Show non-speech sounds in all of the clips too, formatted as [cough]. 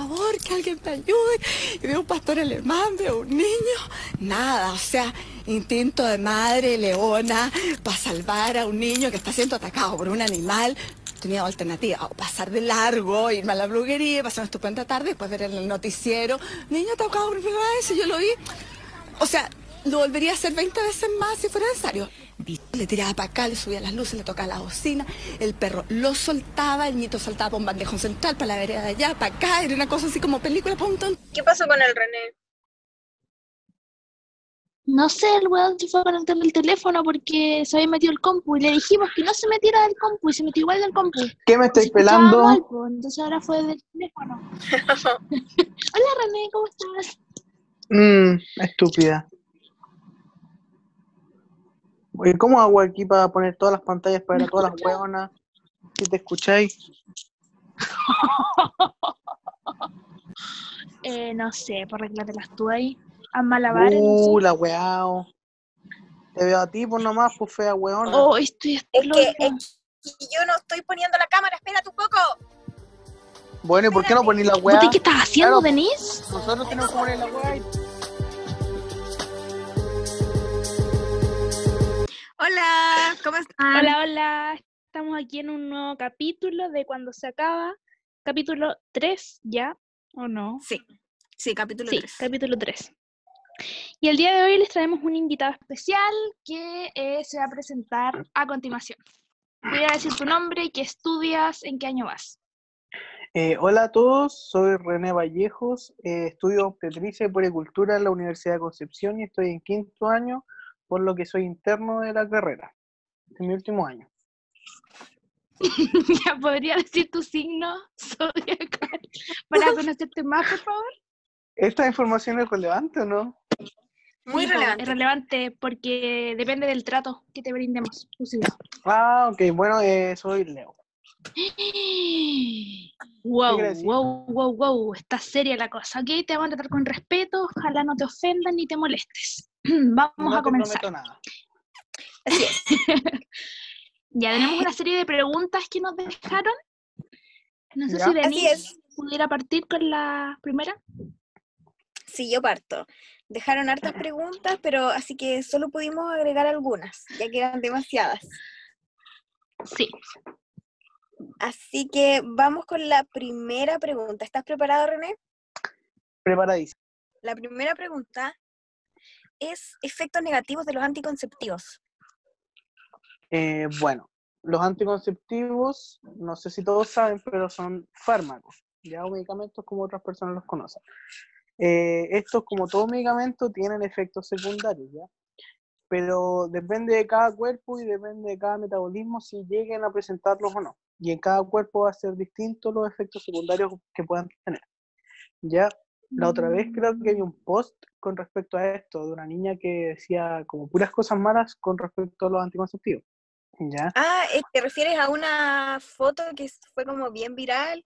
favor, que alguien te ayude. Y veo un pastor alemán, veo un niño, nada, o sea, instinto de madre leona para salvar a un niño que está siendo atacado por un animal. Tenía alternativa, o pasar de largo, irme a la bruguería, pasar una estupenda tarde, después ver el noticiero, niño atacado por y yo lo vi. O sea, lo volvería a hacer 20 veces más si fuera necesario. Le tiraba para acá, le subía las luces, le tocaba la bocina, el perro lo soltaba, el nieto saltaba por un bandejón central para la vereda de allá, para acá, era una cosa así como película tonto. ¿Qué pasó con el René? No sé, el weón se fue a conectar el teléfono porque se había metido el compu y le dijimos que no se metiera del compu y se metió igual del compu. ¿Qué me estáis pelando? mal, po, entonces ahora fue del teléfono. [laughs] Hola René, ¿cómo estás? Mmm, estúpida. Oye, ¿cómo hago aquí para poner todas las pantallas para ver a todas las hueonas? Si te escucháis. [laughs] Eh, no sé, por arreglártelas tú ahí. A malabares. Uh, la weao. Te veo a ti, pues nomás, pues fea hueona. Oh, estoy Es que, es que yo no estoy poniendo la cámara, espérate un poco. Bueno, ¿y por qué no ponís la weá? ¿Puta, ¿Qué estás haciendo, Claro. Denise? Nosotros tenemos que poner la weá. y- Hola, ¿cómo están? Hola, hola. Estamos aquí en un nuevo capítulo de Cuando se acaba. Capítulo 3, ¿ya? ¿O no? Sí, sí, capítulo Sí, 3. capítulo 3. Y el día de hoy les traemos un invitado especial que eh, se va a presentar a continuación. Voy a decir tu nombre, qué estudias, en qué año vas. Eh, hola a todos, soy René Vallejos, eh, estudio obstetricia y puericultura en la Universidad de Concepción y estoy en quinto año, por lo que soy interno de la carrera. Este es mi último año. [laughs] ya podría decir tu signo zodiacal para [laughs] conocerte más, por favor. ¿Esta información es relevante o no? Muy Sí, relevante. Es relevante porque depende del trato que te brindemos. tu signo. Ah, ok, bueno, eh, soy Leo. Wow, wow, wow, wow, está seria la cosa, ¿ok? Te vamos a tratar con respeto, ojalá no te ofendan ni te molestes. [clears throat] Vamos no a comenzar. nada. Así es. [laughs] Ya tenemos una serie de preguntas que nos dejaron. No sé Ya. si Denise pudiera partir con la primera. Sí, yo parto. Dejaron hartas preguntas, pero así que solo pudimos agregar algunas, ya que eran demasiadas. Sí. Así que vamos con la primera pregunta. ¿Estás preparado, René? Preparadísimo. La primera pregunta es efectos negativos de los anticonceptivos. Eh, bueno, los anticonceptivos, no sé si todos saben, pero son fármacos, ya o medicamentos como otras personas los conocen. Eh, estos, como todo medicamento, tienen efectos secundarios, ¿ya? Pero depende de cada cuerpo y depende de cada metabolismo si lleguen a presentarlos o no. Y en cada cuerpo va a ser distinto los efectos secundarios que puedan tener. Ya, la otra vez creo que vi un post con respecto a esto de una niña que decía como puras cosas malas con respecto a los anticonceptivos. ¿Ya? Ah, eh, ¿te refieres a una foto que fue como bien viral,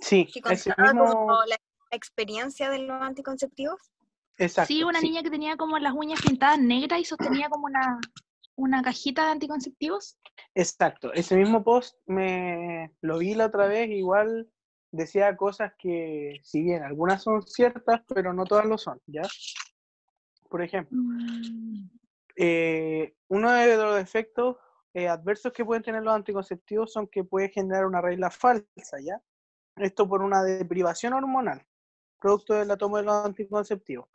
Sí, que contaba mismo, como la experiencia de los anticonceptivos? exacto, Sí, una sí, niña que tenía como las uñas pintadas negras y sostenía como una, una cajita de anticonceptivos. exacto. Ese mismo post me lo vi la otra vez, igual decía cosas que, si bien algunas son ciertas, pero no todas lo son, ¿ya? Por ejemplo, Mm, eh, uno de los efectos eh, adversos que pueden tener los anticonceptivos son que puede generar una regla falsa, ¿ya? Esto por una deprivación hormonal, producto de la toma de los anticonceptivos.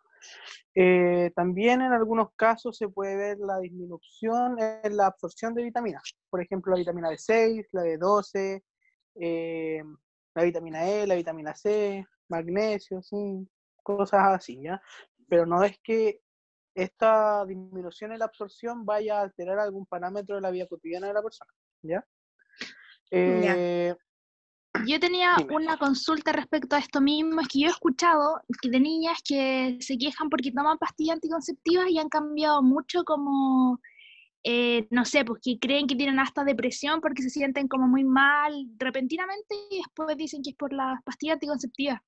Eh, también en algunos casos se puede ver la disminución en la absorción de vitaminas, por ejemplo la vitamina B6, la B12, eh, la vitamina E, la vitamina C, magnesio, zinc, cosas así, ¿ya? Pero no es que esta disminución en la absorción vaya a alterar algún parámetro de la vida cotidiana de la persona, ¿ya? Eh, Yo tenía Dime. una consulta respecto a esto mismo, es que yo he escuchado que de niñas que se quejan porque toman pastillas anticonceptivas y han cambiado mucho como, eh, no sé, pues que creen que tienen hasta depresión porque se sienten como muy mal repentinamente y después dicen que es por las pastillas anticonceptivas.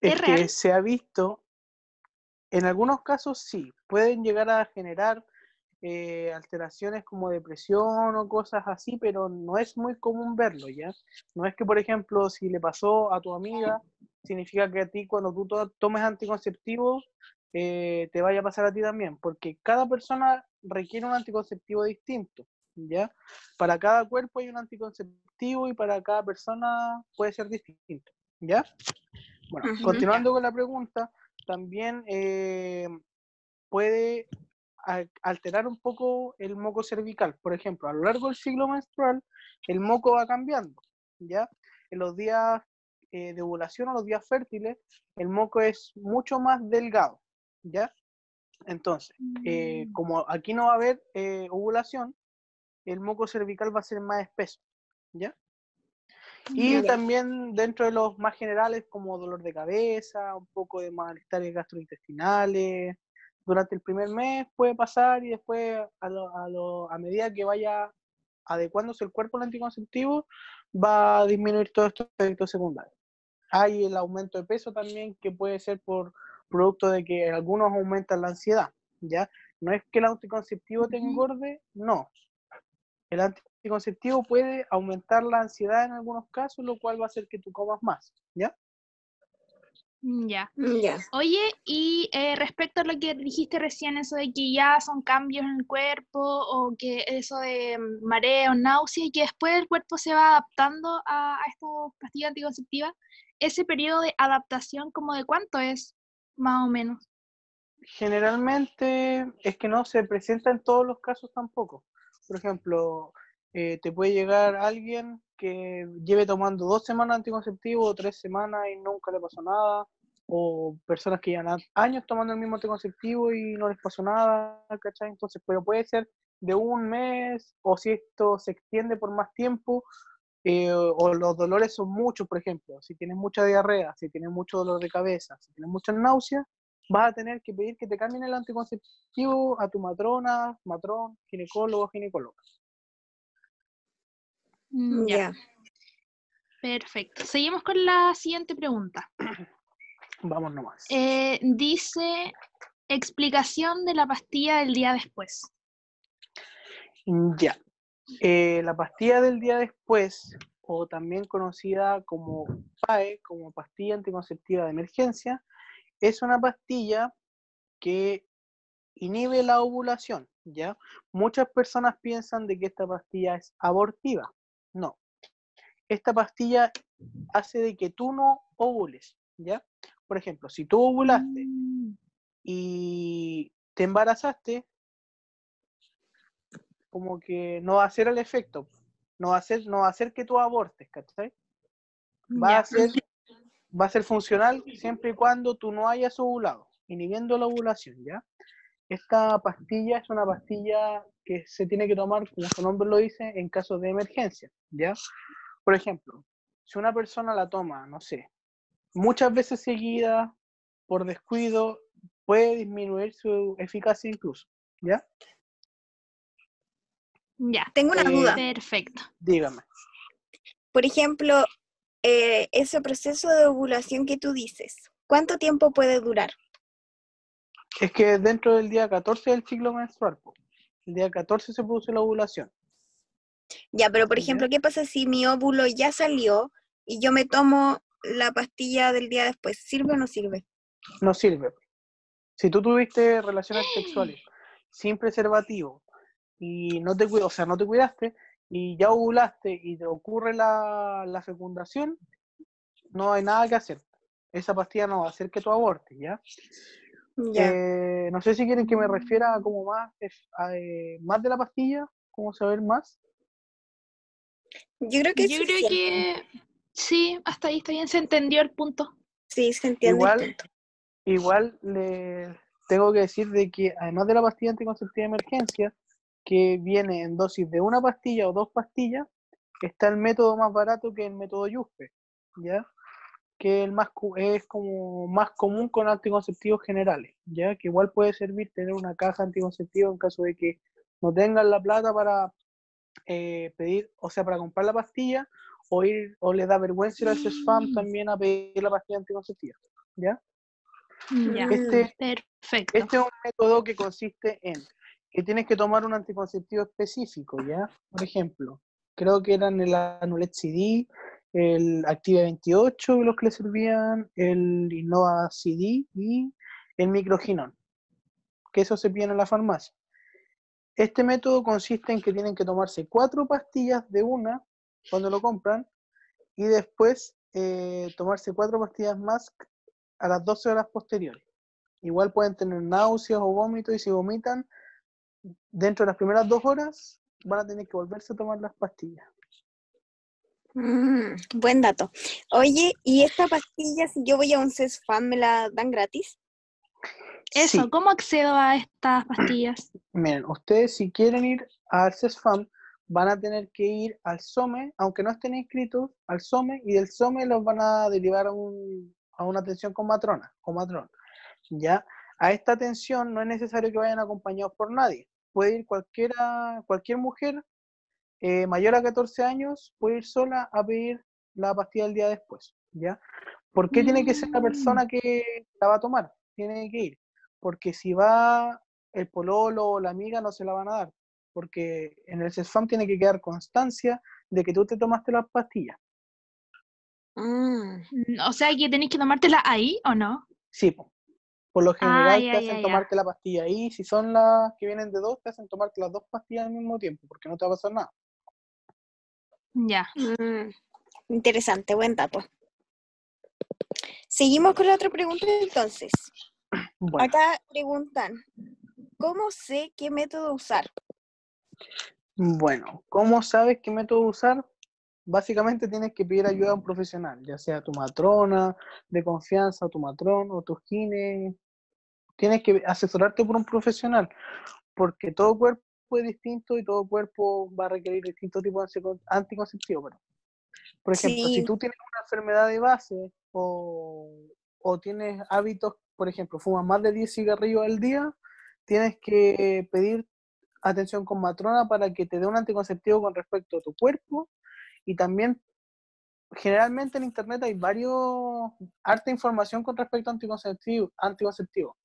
¿Es es que real? se ha visto, en algunos casos sí, pueden llegar a generar eh, alteraciones como depresión o cosas así, pero no es muy común verlo, ¿ya? No es que, por ejemplo, si le pasó a tu amiga, significa que a ti cuando tú to- tomes anticonceptivos, eh, te vaya a pasar a ti también, porque cada persona requiere un anticonceptivo distinto, ¿ya? Para cada cuerpo hay un anticonceptivo y para cada persona puede ser distinto, ¿ya? Bueno, continuando con la pregunta, también eh, puede al- alterar un poco el moco cervical. Por ejemplo, a lo largo del ciclo menstrual, el moco va cambiando, ¿ya? En los días eh, de ovulación o los días fértiles, el moco es mucho más delgado, ¿ya? Entonces, eh, Mm. como aquí no va a haber eh, ovulación, el moco cervical va a ser más espeso, ¿ya? Y también dentro de los más generales, como dolor de cabeza, un poco de malestares gastrointestinales. Durante el primer mes puede pasar y después, a, lo- a, lo- a medida que vaya adecuándose el cuerpo al anticonceptivo, va a disminuir todos estos efectos secundarios. Hay el aumento de peso también, que puede ser por producto de que algunos aumentan la ansiedad, ¿ya? No es que el anticonceptivo te engorde, no. El anticonceptivo puede aumentar la ansiedad en algunos casos, lo cual va a hacer que tú comas más, ¿ya? Mm, Ya. Ya. Oye, y eh, respecto a lo que dijiste recién, eso de que ya son cambios en el cuerpo o que eso de mm, mareo, náusea y que después el cuerpo se va adaptando a, a estas pastillas anticonceptivas, ese periodo de adaptación, ¿como de cuánto es, más o menos? Generalmente es que no se presenta en todos los casos tampoco. Por ejemplo, eh, te puede llegar alguien que lleve tomando dos semanas anticonceptivo o tres semanas y nunca le pasó nada, o personas que llevan años tomando el mismo anticonceptivo y no les pasó nada, ¿cachai? Entonces, pero puede ser de un mes, o si esto se extiende por más tiempo, eh, o los dolores son muchos, por ejemplo, si tienes mucha diarrea, si tienes mucho dolor de cabeza, si tienes muchas náuseas, vas a tener que pedir que te cambien el anticonceptivo a tu matrona, matrón, ginecólogo, ginecóloga. Mm, ya, Ya. perfecto. Seguimos con la siguiente pregunta. [clears throat] Vamos nomás. Eh, dice, explicación de la pastilla del día después. Ya. Eh, la pastilla del día después, o también conocida como PAE, como pastilla anticonceptiva de emergencia, es una pastilla que inhibe la ovulación, ¿ya? Muchas personas piensan de que esta pastilla es abortiva. No. Esta pastilla hace de que tú no ovules, ¿ya? Por ejemplo, si tú ovulaste Mm, y te embarazaste, como que no va a hacer el efecto, no va a hacer, no va a hacer que tú abortes, ¿cachai? Va a ser, va a ser funcional siempre y cuando tú no hayas ovulado, inhibiendo la ovulación, ¿ya? Esta pastilla es una pastilla que se tiene que tomar, como su nombre lo dice, en casos de emergencia, ¿ya? Por ejemplo, si una persona la toma, no sé, muchas veces seguida, por descuido, puede disminuir su eficacia incluso, ¿ya? Ya, Tengo una Eh, duda. perfecto. Dígame. Por ejemplo, eh, ese proceso de ovulación que tú dices, ¿cuánto tiempo puede durar? Es que dentro del día 14 del ciclo menstrual, el día 14 se produce la ovulación. Ya, pero por ejemplo, ¿qué pasa si mi óvulo ya salió y yo me tomo la pastilla del día después? ¿Sirve o no sirve? No sirve. Si tú tuviste relaciones sexuales [gasps] sin preservativo y no te cuidaste, o sea, no te cuidaste y ya ovulaste y te ocurre la, la fecundación, no hay nada que hacer. Esa pastilla no va a hacer que tú abortes, ¿ya? Ya. Eh, no sé si quieren que me refiera a como más, a, eh, más de la pastilla, cómo saber más. Yo creo que Yo es creo que sí, hasta ahí está bien, se entendió el punto. Sí, se entiende el Igual, punto. igual le tengo que decir de que además de la pastilla anticonceptiva de emergencia, que viene en dosis de una pastilla o dos pastillas, está el método más barato que el método Yuspe, ¿ya? Que el más es como más común con anticonceptivos generales, ¿ya? Que igual puede servir tener una caja anticonceptiva en caso de que no tengan la plata para eh, pedir, o sea, para comprar la pastilla, o ir, o le da vergüenza ir al spam también a pedir la pastilla anticonceptiva, ¿ya? Ya. Este, perfecto. este es un método que consiste en que tienes que tomar un anticonceptivo específico, ¿ya? Por ejemplo, creo que eran el Anulet CD, el Active 28 los que le servían, el Innova CD y el Microginón, que eso se pide en la farmacia. Este método consiste en que tienen que tomarse cuatro pastillas de una cuando lo compran y después eh, tomarse cuatro pastillas más a las 12 horas posteriores. Igual pueden tener náuseas o vómitos y si vomitan dentro de las primeras dos horas van a tener que volverse a tomar las pastillas. Mm, buen dato. Oye, ¿y esta pastilla, si yo voy a un CESFAM, me la dan gratis? Eso, Sí. ¿cómo accedo a estas pastillas? Miren, ustedes si quieren ir al CESFAM, van a tener que ir al SOME, aunque no estén inscritos, al SOME, y del SOME los van a derivar a, un- a una atención con matrona, con matrón. ¿Ya? A esta atención no es necesario que vayan acompañados por nadie. Puede ir cualquiera, cualquier mujer eh, mayor a 14 años, puede ir sola a pedir la pastilla el día después. ¿Ya? ¿Por qué tiene que ser la Mm. persona que la va a tomar? Tiene que ir. Porque si va el pololo o la amiga, no se la van a dar porque en el CESFAM tiene que quedar constancia de que tú te tomaste las pastillas. Mm, O sea, que tenéis que tomártela ahí o no? Sí. Por lo general Ah, ya, te hacen ya, ya. tomarte la pastilla ahí. Si son las que vienen de dos, te hacen tomarte las dos pastillas al mismo tiempo, porque no te va a pasar nada. Ya. mm, interesante, buen dato. Seguimos con la otra pregunta entonces. Bueno, Acá preguntan, ¿cómo sé qué método usar? bueno, ¿cómo sabes qué método usar? Básicamente tienes que pedir ayuda a un profesional, ya sea tu matrona de confianza, tu matrón o tu gine. Tienes que asesorarte por un profesional, porque todo cuerpo es distinto y todo cuerpo va a requerir distintos tipos de antico- anticonceptivos. pero, Por ejemplo, Sí. si tú tienes una enfermedad de base o, o tienes hábitos, por ejemplo, fumas más de 10 cigarrillos al día, tienes que pedir atención con matrona para que te dé un anticonceptivo con respecto a tu cuerpo y también generalmente en internet hay varios harta información con respecto a anticonceptivo, anticonceptivo.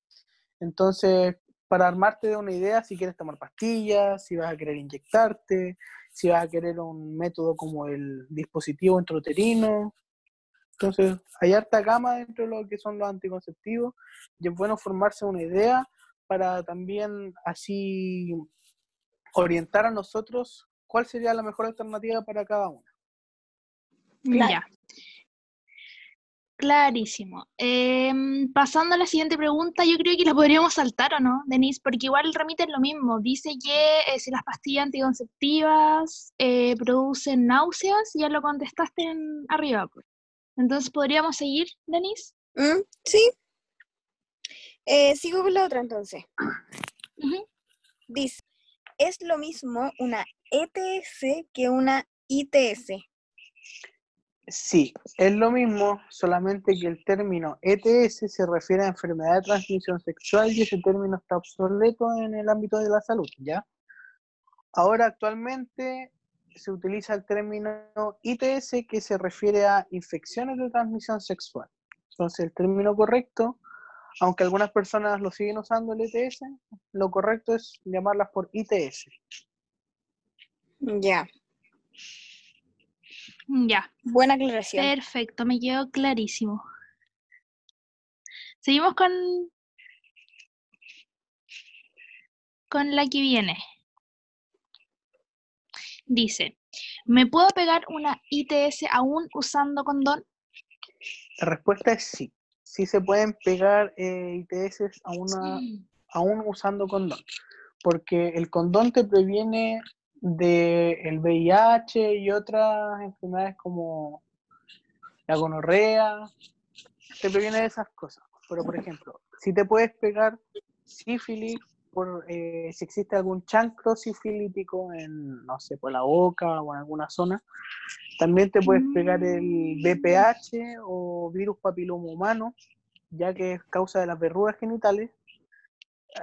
Entonces, para armarte de una idea, si quieres tomar pastillas, si vas a querer inyectarte, si vas a querer un método como el dispositivo intrauterino. Entonces, hay harta gama dentro de lo que son los anticonceptivos y es bueno formarse una idea para también así orientar a nosotros cuál sería la mejor alternativa para cada uno. Claro. Ya. Clarísimo. Em, pasando a la siguiente pregunta, yo creo que la podríamos saltar, ¿o no, Denise? Porque igual remiten lo mismo. Dice que eh, si las pastillas anticonceptivas eh, producen náuseas, ya lo contestaste en arriba. pues. Entonces, ¿podríamos seguir, Denise? Mm, Sí. Eh, sigo con la otra entonces. Dice, ¿es lo mismo una ETS que una ITS? Sí, es lo mismo, solamente que el término ETS se refiere a enfermedad de transmisión sexual y ese término está obsoleto en el ámbito de la salud, ¿ya? Ahora actualmente se utiliza el término ITS que se refiere a infecciones de transmisión sexual. Entonces el término correcto, aunque algunas personas lo siguen usando el ETS, lo correcto es llamarlas por ITS. Ya, Ya, buena aclaración. perfecto, me quedó clarísimo. Seguimos con, con la que viene. Dice, ¿me puedo pegar una ITS aún usando condón? La respuesta es sí. Sí se pueden pegar eh, ITS a una, aún usando condón, porque el condón te previene del VIH y otras enfermedades como la gonorrea, te previene de esas cosas. Pero, por ejemplo, si te puedes pegar sífilis, por, eh, si existe algún chancro sifilítico en, no sé, por la boca o en alguna zona, también te puedes pegar el BPH o virus papiloma humano, ya que es causa de las verrugas genitales.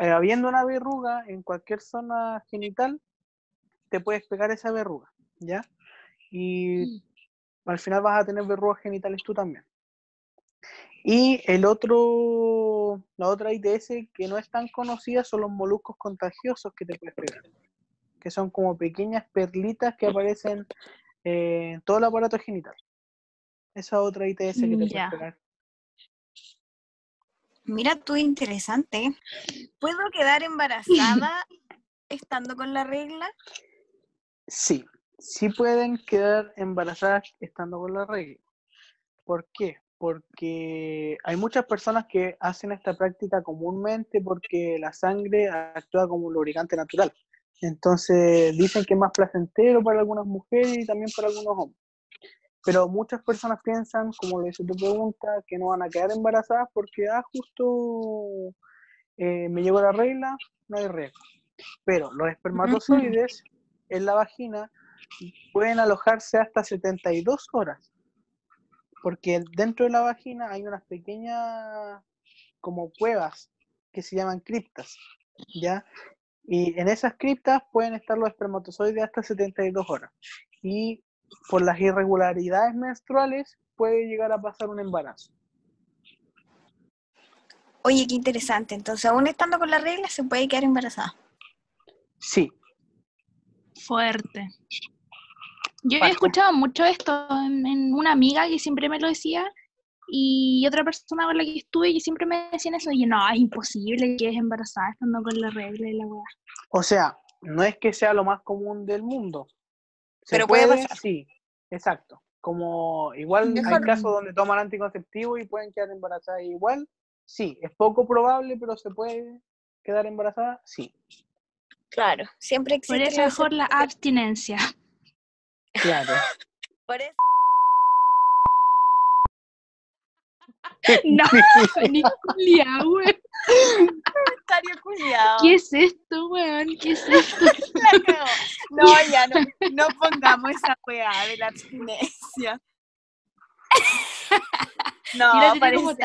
Eh, habiendo una verruga en cualquier zona genital, te puedes pegar esa verruga, ¿ya? Y al final vas a tener verrugas genitales tú también. Y el otro, la otra ITS que no es tan conocida son los moluscos contagiosos que te puedes pegar, que son como pequeñas perlitas que aparecen eh, en todo el aparato genital. Esa otra ITS que te puedes Ya. pegar. Mira tú, interesante. ¿Puedo quedar embarazada [laughs] estando con la regla? Sí, sí pueden quedar embarazadas estando con la regla. ¿Por qué? Porque hay muchas personas que hacen esta práctica comúnmente porque la sangre actúa como un lubricante natural. Entonces dicen que es más placentero para algunas mujeres y también para algunos hombres. Pero muchas personas piensan, como lo dice tu pregunta, que no van a quedar embarazadas porque, ah, justo eh, me llegó la regla, no hay regla. Pero los espermatozoides en la vagina pueden alojarse hasta 72 horas. Porque dentro de la vagina hay unas pequeñas como cuevas que se llaman criptas, ¿ya? Y en esas criptas pueden estar los espermatozoides hasta 72 horas. Y por las irregularidades menstruales puede llegar a pasar un embarazo. Oye, qué interesante. Entonces, aún estando con la regla, se puede quedar embarazada. Sí, Fuerte. Yo había Fuerte. escuchado mucho esto en, en una amiga que siempre me lo decía y otra persona con la que estuve que siempre me decían eso y yo, no, es imposible que es embarazada estando con la regla y la weá. o sea, no es que sea lo más común del mundo. ¿Se Pero puede pasar. Sí, exacto. Como igual hay Mejor- casos donde toman anticonceptivos y pueden quedar embarazadas igual. Sí, es poco probable, pero se puede quedar embarazada. Sí, Claro, siempre Por existe eso mejor la abstinencia. claro. [laughs] Por eso- [laughs] No, ni culia, weón. comentario culiao. ¿Qué es esto, weón? ¿Qué es esto? [laughs] No, ya no, no pongamos esa weá de la abstinencia. No, parece,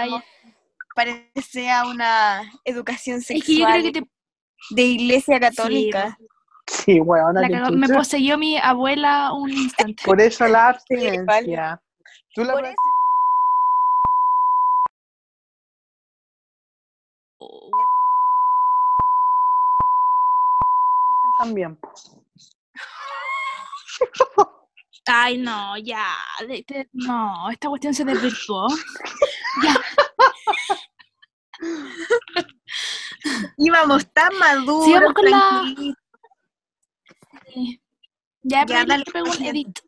parece a una educación Es que yo sexual creo que te, de iglesia católica. Sí, weón, la cagó. me poseyó mi abuela un instante. Por eso la [laughs] Sí, abstinencia. Tú la Por practicas también. Ay, no, ya. de- de- no, esta cuestión se desvirtuó. Ya, [laughs] Íbamos tan maduros, Sí, vamos con la- tranquilitos. ya, dale, edit.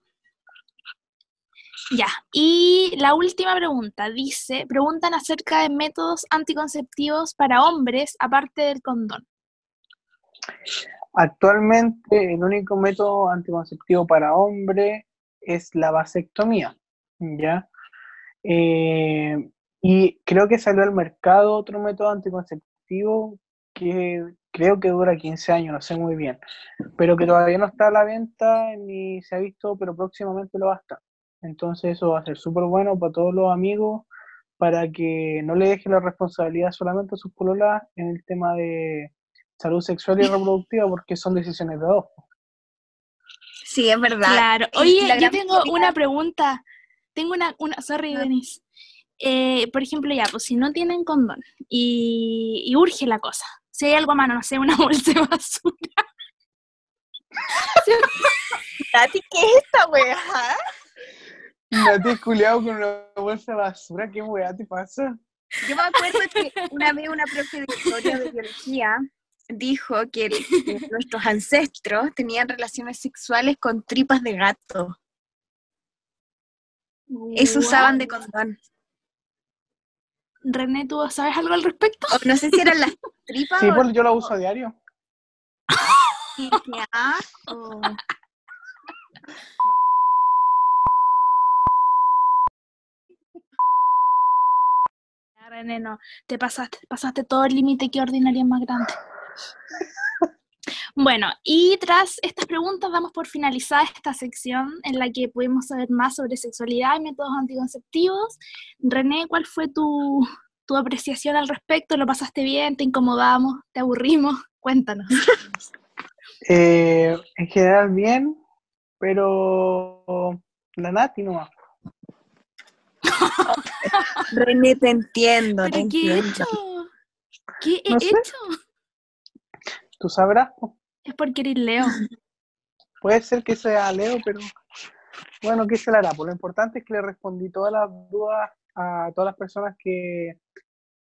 Ya, y la última pregunta dice, preguntan acerca de métodos anticonceptivos para hombres aparte del condón. Actualmente el único método anticonceptivo para hombre es la vasectomía, ¿ya? Eh, y creo que salió al mercado otro método anticonceptivo que creo que dura 15 años, no sé muy bien, pero que todavía no está a la venta ni se ha visto, pero próximamente lo va a estar. Entonces eso va a ser súper bueno para todos los amigos, para que no le dejen la responsabilidad solamente a sus pololas en el tema de salud sexual y reproductiva, [laughs] porque son decisiones de dos. Sí, es verdad. Claro. Oye, yo tengo una pregunta. Tengo una, una, sorry, Ah. Denise. Eh, por ejemplo, ya, pues si no tienen condón y, y urge la cosa, si hay algo a mano, no sé, una [laughs] bolsa de basura. Tati, ¿qué es esta weá? Nati culiado con una bolsa de basura, ¿qué weá te pasa? Yo me acuerdo que una vez una profe de historia de biología dijo que, que nuestros ancestros tenían relaciones sexuales con tripas de gato. Eso usaban de condón. René, ¿tú sabes algo al respecto? No sé si eran las [laughs] tripas Sí, o pues yo la uso a diario. [laughs] Qué asco. René, no, te pasaste, pasaste todo el límite que ordinaria es más grande. [laughs] Bueno, y tras estas preguntas damos por finalizada esta sección en la que pudimos saber más sobre sexualidad y métodos anticonceptivos. René, ¿cuál fue tu, tu apreciación al respecto? ¿Lo pasaste bien? ¿Te incomodamos? ¿Te aburrimos? [laughs] Cuéntanos. Eh, en general bien, pero la Nati no René, te entiendo. te ¿Pero qué he hecho? ¿Qué he No sé. Tú sabrás. po. Es porque eres Leo. [laughs] Puede ser que sea Leo, pero bueno, ¿qué se le hará? Pues lo importante es que le respondí todas las dudas a todas las personas que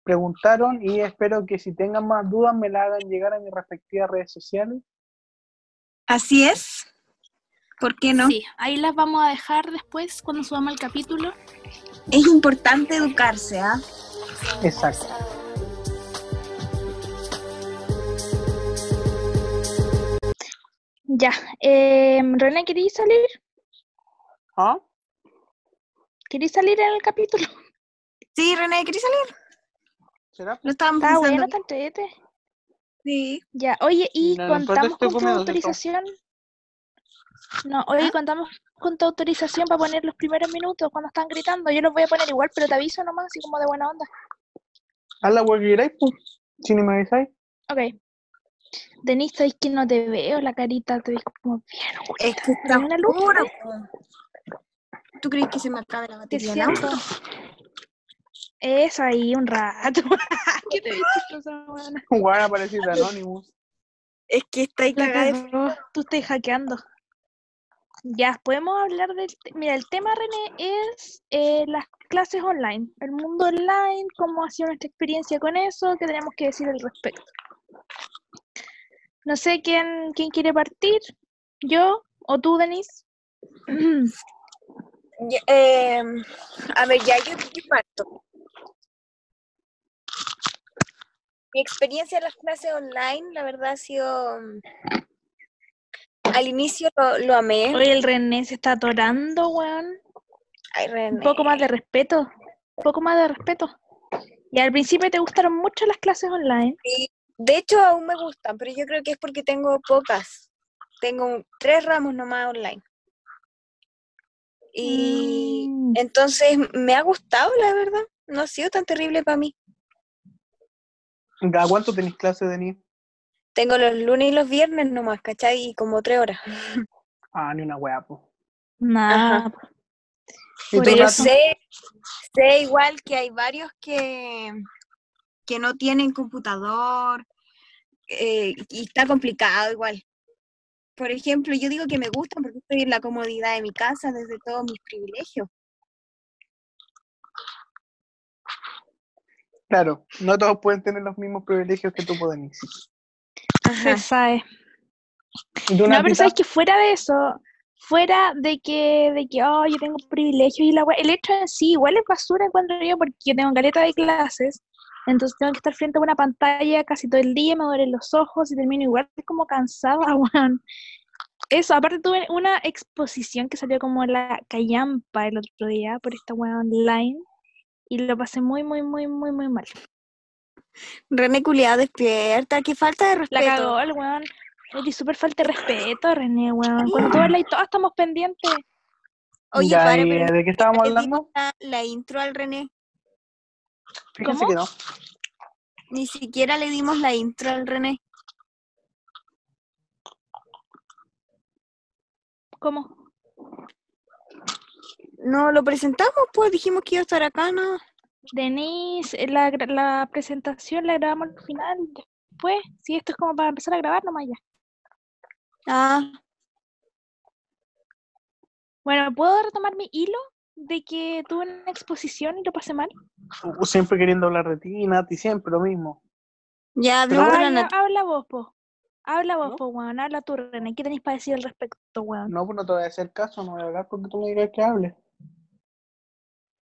preguntaron y espero que si tengan más dudas me las hagan llegar a mis respectivas redes sociales. Así es. ¿Por qué no? Sí, ahí las vamos a dejar después cuando subamos el capítulo. Es importante educarse, ¿ah? Exacto. Ya. Eh, René, ¿queréis salir? ¿Ah? ¿Queréis salir en el capítulo? [laughs] Sí, René, ¿querés salir? ¿Será? Lo estábamos Está pensando. bueno, está entrete. Sí. Ya, oye, ¿y No, no contamos con tu autorización? No, oye, ¿Ah? contamos con tu autorización para poner los primeros minutos cuando están gritando. Yo los voy a poner igual, pero te aviso nomás, así como de buena onda. Haz la web que queráis, pues. Si ni me avisáis. Ok. Denise, sabes que no te veo la carita, te ves como bien. Es que está una luz. ¿Tú crees que se me acabe la Te batería? del siento. Eso ahí, un rato. [laughs] ¿Qué te? Jugar [laughs] aparecido Anonymous. Es que está ahí La cagada de Tú estás hackeando. Ya, podemos hablar del... te- Mira, el tema, René, es eh, las clases online. El mundo online, cómo ha sido nuestra experiencia con eso, qué tenemos que decir al respecto. No sé quién, quién quiere partir, yo o tú, Denise. Eh, a ver, ya yo, yo parto. Mi experiencia en las clases online, la verdad, ha sido. mm, Al inicio lo, lo amé. Oye, el René se está atorando, weón. Ay, Un René. poco más de respeto. Un poco más de respeto. Y al principio te gustaron mucho las clases online. Sí, de hecho, aún me gustan, pero yo creo que es porque tengo pocas. Tengo tres ramos nomás online. Y Mm. entonces me ha gustado, la verdad. No ha sido tan terrible para mí. ¿A cuánto tenéis clase, Denis? Tengo los lunes y los viernes nomás, ¿cachai? Y como tres horas. Ah, ni una wea, pues. Nada. Ajá. ¿Y Por tú, Pero sé, sé igual que hay varios que, que no tienen computador eh, y está complicado igual. Por ejemplo, yo digo que me gustan porque estoy en la comodidad de mi casa desde todos mis privilegios. Claro, no todos pueden tener los mismos privilegios que tú, Denis. Se sabe. ¿Y tú, No, pero sabes que fuera de eso, fuera de que, de que, oh, yo tengo privilegios y la el hecho en sí igual es basura encuentro yo porque yo tengo caleta de clases, entonces tengo que estar frente a una pantalla casi todo el día, me duelen los ojos y termino igual como cansada, [laughs] weón. Eso, aparte tuve una exposición que salió como en la callampa el otro día por esta weá online y lo pasé muy, muy, muy, muy, muy mal. René Culeado, despierta, qué falta de La respeto. cagó el weón. Oye, súper falta de respeto, René, weón. Cuando tú hablas y todos estamos pendientes. Oye, Ya, para, ¿y pero ¿De qué estábamos hablando? la, la intro al René. Fíjense ¿Cómo? que no. Ni siquiera le dimos la intro al René. ¿Cómo? No lo presentamos, pues dijimos que iba a estar acá, ¿no? Denise, eh, la, la presentación la grabamos al final. Después, sí, esto es como para empezar a grabar nomás ya. Ah, Bueno, ¿puedo retomar mi hilo de que tuve una exposición y lo pasé mal? Siempre queriendo hablar de ti, Nati, siempre lo mismo. ya Pero habló Ah, la ya, Nat- habla vos, po. Habla vos, ¿No? po, weón. Habla tú, René. ¿Qué tenéis para decir al respecto, weón? No, pues no te voy a hacer caso, no voy a hablar porque tú me digas que hable.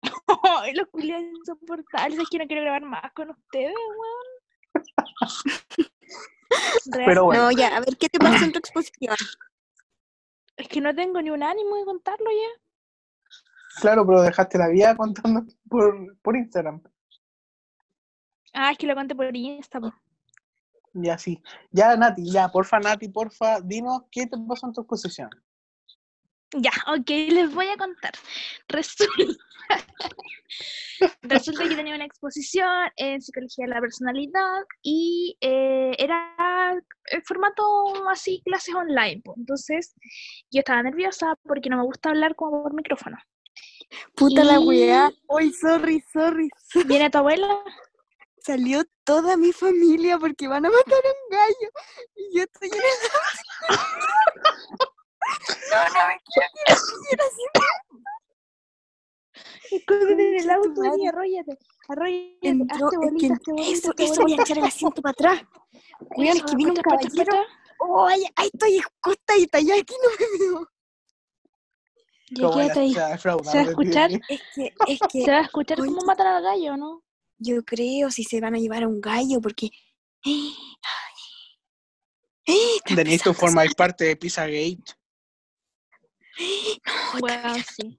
[laughs] Ay, los culiados insoportables. Es que no quiero grabar más con ustedes, weón. [laughs] Pero bueno, No, ya, a ver, ¿qué te pasó en tu exposición? Es que no tengo ni un ánimo de contarlo ya. Claro, pero dejaste la vida contando por, por Instagram. Ah, es que lo conté por Insta, po. Ya sí. Ya, Nati, ya, porfa, Nati, porfa, dinos qué te pasó en tu exposición. Ya, ok, les voy a contar. [laughs] Resulta, Resulta que tenía una exposición en psicología de la personalidad y eh, era el formato así, clases online. Entonces, yo estaba nerviosa porque no me gusta hablar como por micrófono. Puta la weá. Y- Hoy, sorry, sorry, sorry. ¿Viene tu abuela? Salió toda mi familia porque van a matar a un gallo. Y yo estoy en el [laughs] No, no me quiero pillen así. Escóndete en el auto y arróllate. Arróllate. Entró, hazte es que bolita, hazte bolita, eso, eso voy a bolita. echar el asiento para atrás. Weón, es que vino un caballero. Oh, ahí, ahí estoy acostadita, ya aquí no me veo. Quédate ahí. Se va a defraudar ¿Se va a de ti. escuchar? Es que, [laughs] es que Se va a escuchar Oye. cómo matan al gallo, ¿no? yo creo si se van a llevar a un gallo porque. Empezando a formas parte de Pizzagate. Weón, sí.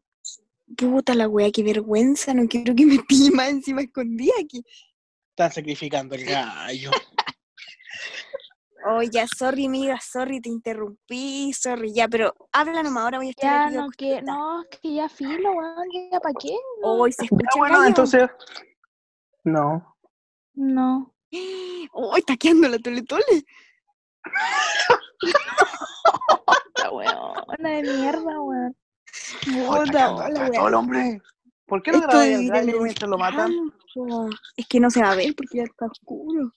Puta la wea, qué vergüenza, no quiero que me [laughs] pille más encima escondida aquí. Están sacrificando el gallo. Oh, ya, sorry, amiga, sorry, te interrumpí, sorry, ya, pero habla nomás, ahora voy a estar Ya aquí no, que, no, que ya filo, weón, ya para qué. Hoy se escucha Ya, el bueno, gallo. entonces. No. No. Oh, está quedando la tole tole. La weona de mierda, weón. Oh, Puta, la el hombre. ¿Por qué no de el el mientras lo matan? Es que no se va a ver porque ya está oscuro.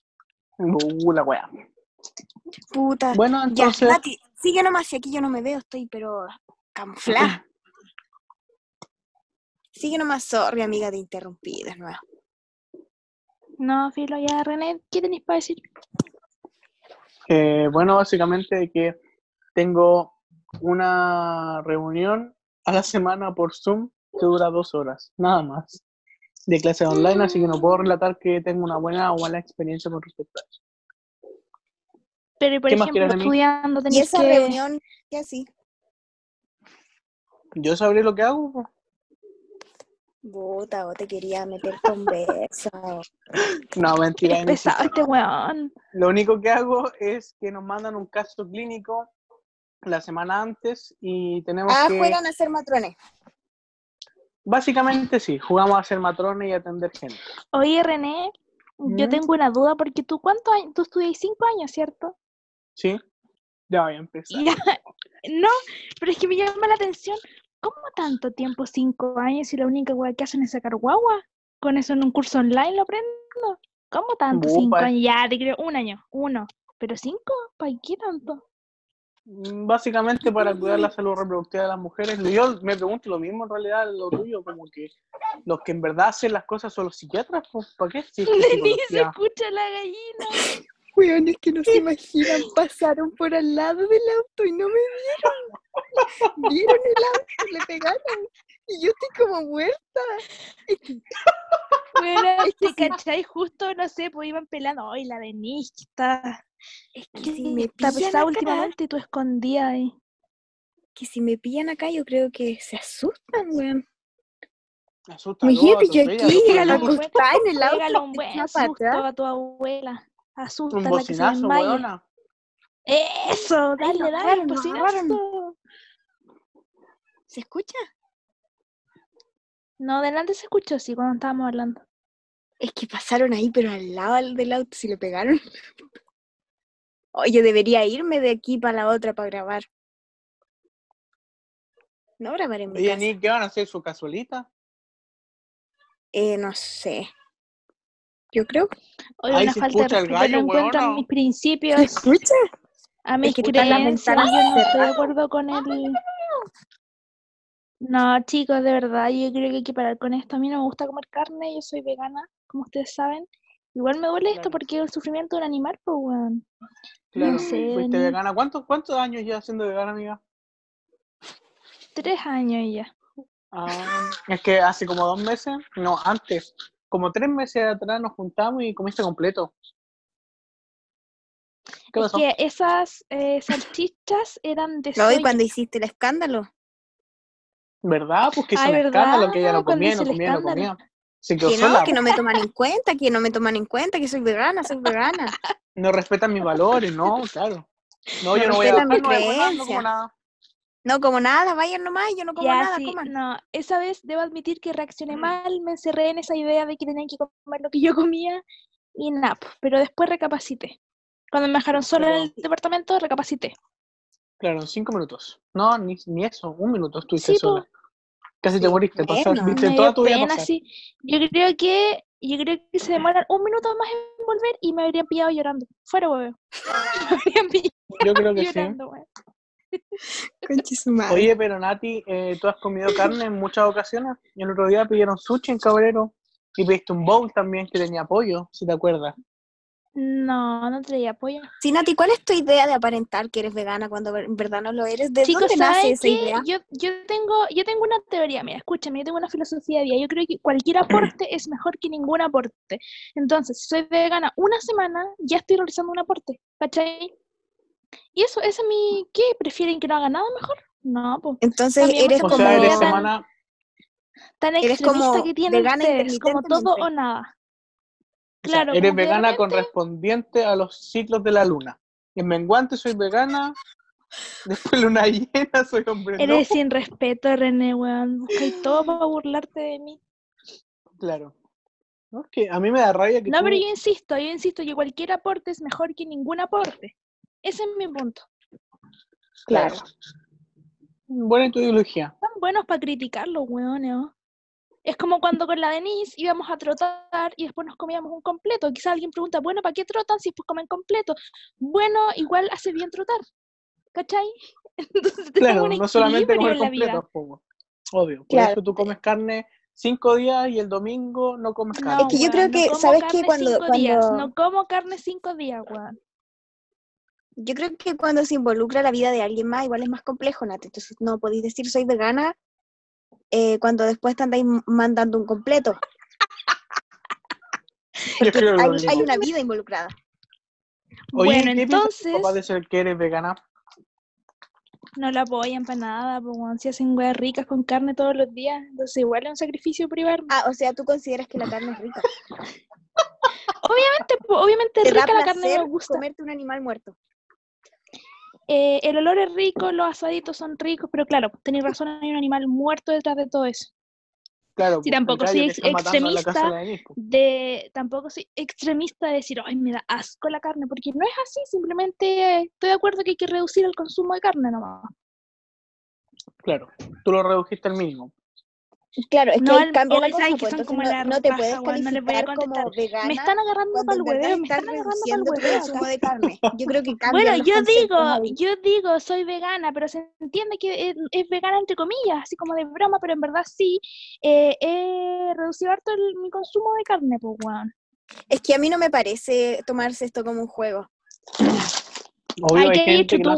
Uh, la wea. Puta. Bueno, Ya, entonces. Nati, sigue nomás, si aquí yo no me veo, estoy pero camuflada. Sigue nomás, sorry, amiga, te interrumpí de nuevo. No, filo, ya, René, ¿qué tenéis para decir? Eh, bueno, básicamente que tengo una reunión a la semana por Zoom que dura dos horas, nada más, de clase online, así que no puedo relatar que tengo una buena o mala experiencia con respecto a eso. Pero, por ¿Qué más ejemplo, quieres de mí? estudiando Y esa que... reunión, ¿qué así? Yo sabré lo que hago. Puta, vos te quería meter conversa. [laughs] No, mentira. Es pesado este weón. Lo único que hago es que nos mandan un caso clínico la semana antes y tenemos Ah, que... juegan a ser matrones. Básicamente sí, jugamos a ser matrones y atender gente. Oye, René, yo ¿Mm? tengo una duda porque tú, ¿cuántos años? Tú estudias cinco años, ¿cierto? ¿Sí? Ya voy a empezar. Ya. No, pero es que me llama la atención, ¿cómo tanto tiempo cinco años si la única weá que hacen es sacar guagua? Con eso en un curso online lo aprendo. ¿Cómo tanto cinco años? Ya, te creo un año, uno. ¿Pero cinco? ¿Para qué tanto? Mm, Básicamente para cuidar la salud reproductiva de las mujeres. Yo me pregunto lo mismo en realidad, lo tuyo, como que los que en verdad hacen las cosas son los psiquiatras, pues, ¿para qué Denise, [laughs] psicología? escucha la gallina. Weón, es que no se imaginan, pasaron por al lado del auto y no me vieron. Vieron el auto, le pegaron. Y yo estoy como muerta. Bueno, Es que te cachai justo, no sé, pues iban pelando. Ay, la Denise, que está, Es que si me pillan últimamente tú escondida ahí. que si me pillan acá, yo creo que se asustan, weón. Imagínate todos, yo aquí, a lo que está en el auto, un buen a tu abuela. Asusta Un la que se weona. Eso, dale, dale, lo bocinazo. ¿Se escucha? No, delante se escuchó, sí, cuando estábamos hablando. Es que pasaron ahí, pero al lado del- del auto, si le pegaron. Oye, debería irme de aquí para la otra para grabar. No grabar en mi Oye, casa. ¿qué van a hacer? ¿Su casualita? Eh, no sé. Yo creo. Oye, Ahí una se falta de escucha el respeto, gallo, no encuentro weona. mis principios, ¿Se escucha? a mis que están las creencias, ventanas yo no estoy de cerradas. acuerdo con el... No, chicos, de verdad, yo creo que hay que parar con esto. A mí no me gusta comer carne, yo soy vegana, como ustedes saben. Igual me duele esto Claro. porque es el sufrimiento de un animal, pues, weón. Claro, No sé, fuiste vegana. ¿Cuántos, ¿Cuántos años ya siendo vegana, amiga? Tres años ya. Ah, es que hace como dos meses, no, antes, como tres meses atrás nos juntamos y comiste completo. ¿Qué Es pasó? que esas eh, salchichas eran de No, y cuando hiciste el escándalo. ¿Verdad? Pues que hizo Ay, un escándalo, que ella no comía, no comía, no comía. Se quedó Que no, sola. que no me toman en cuenta, que no me toman en cuenta, que soy vegana, soy vegana. No respetan mis valores, no, claro. No, yo No no voy a mis no voy a comer, no como nada. No como nada, vayan nomás, yo no como Ya, nada, sí, coman. no, esa vez debo admitir que reaccioné Mm. mal, me encerré en esa idea de que tenía que comer lo que yo comía y nada, pues, pero después recapacité. Cuando me dejaron sola en el departamento, recapacité. Claro, cinco minutos. No, ni, ni eso, un minuto estuviste Sí, po. sola. Casi te moriste, bueno. pasar, viste toda tu vida pena, pasar. sí. Yo creo que, yo creo que se demoran un minuto más en volver y me habrían pillado llorando. Fuera, huevo. [laughs] Me habrían pillado Yo creo que sí. llorando. Oye, pero Nati, eh, tú has comido carne en muchas ocasiones. Y el otro día pidieron sushi en Cabrero. Y pediste un bowl también que tenía pollo, si te acuerdas. No, no traía apoyo. Sí, Nati, ¿cuál es tu idea de aparentar que eres vegana cuando en verdad no lo eres? ¿De Chicos, dónde nace ¿saben esa idea? Yo, yo, tengo, yo tengo una teoría, mira, escúchame, yo tengo una filosofía de vida. Yo creo que cualquier aporte es mejor que ningún aporte. Entonces, si soy vegana una semana, ya estoy realizando un aporte, ¿cachai? Y eso, ese es mi... ¿Qué? ¿Prefieren que no haga nada mejor? No, pues. Entonces eres O como... sea, eres mentalidad tan- semana. Tan Eres como que ustedes, como todo o nada. o sea, Claro, eres vegana correspondiente a los ciclos de la luna. En menguante soy vegana. [laughs] Después luna llena soy hombre Eres sin respeto, René, weón. Buscáis todo para burlarte de mí. Claro. No, es que a mí me da rabia que No, tú- pero yo insisto, yo insisto que cualquier aporte es mejor que ningún aporte. Ese es mi punto. Claro. Buena tu ideología. Están buenos para criticarlo, weones. ¿oh? Es como cuando con la Denise íbamos a trotar y después nos comíamos un completo. Quizá alguien pregunta, bueno, ¿para qué trotan si después comen completo? Bueno, igual hace bien trotar. ¿Cachai? [laughs] Entonces Claro, un no solamente comer completo, obvio. Por Claro. eso tú comes carne cinco días y el domingo no comes No, carne. Es que yo creo no que, ¿sabes qué? Cuando- cinco días, cuando- No como carne cinco días, weón. Yo creo que cuando se involucra la vida de alguien más, igual es más complejo, Nati. Entonces no podéis decir soy vegana eh, cuando después te andáis mandando un completo. [laughs] Hay, una vida involucrada. Oye, bueno, ¿qué entonces papá de ser que eres vegana? no la apoyan para nada, pues, weón. Si hacen weas ricas con carne todos los días, entonces igual es un sacrificio privarme. Ah, o sea, tú consideras que la carne es rica. [laughs] Obviamente, obviamente es rica la carne, me gusta. comerte un animal muerto. Eh, el olor es rico, los asaditos son ricos, pero claro, tenéis razón, hay un animal muerto detrás de todo eso. Claro, Sí, el tampoco soy casa extremista. De, tampoco soy extremista de decir, ay, me da asco la carne, porque no es así, simplemente estoy de acuerdo que hay que reducir el consumo de carne nomás. Claro, tú lo redujiste al mínimo. Claro, es que No, cambia la cosa, pues, son como no, la no te puedes weón, no calificar como vegana Me están agarrando para el hueveo, me están agarrando para el hueveo consumo acá. de carne. Yo creo que [laughs] cambian Bueno, yo digo, ahí. yo digo, soy vegana, pero se entiende que es, es vegana entre comillas, así como de broma, pero en verdad sí, eh, he reducido harto el- mi consumo de carne, pues, weón. Es que a mí no me parece tomarse esto como un juego. Obvio, Ay, hay ¿qué has gente hecho tú,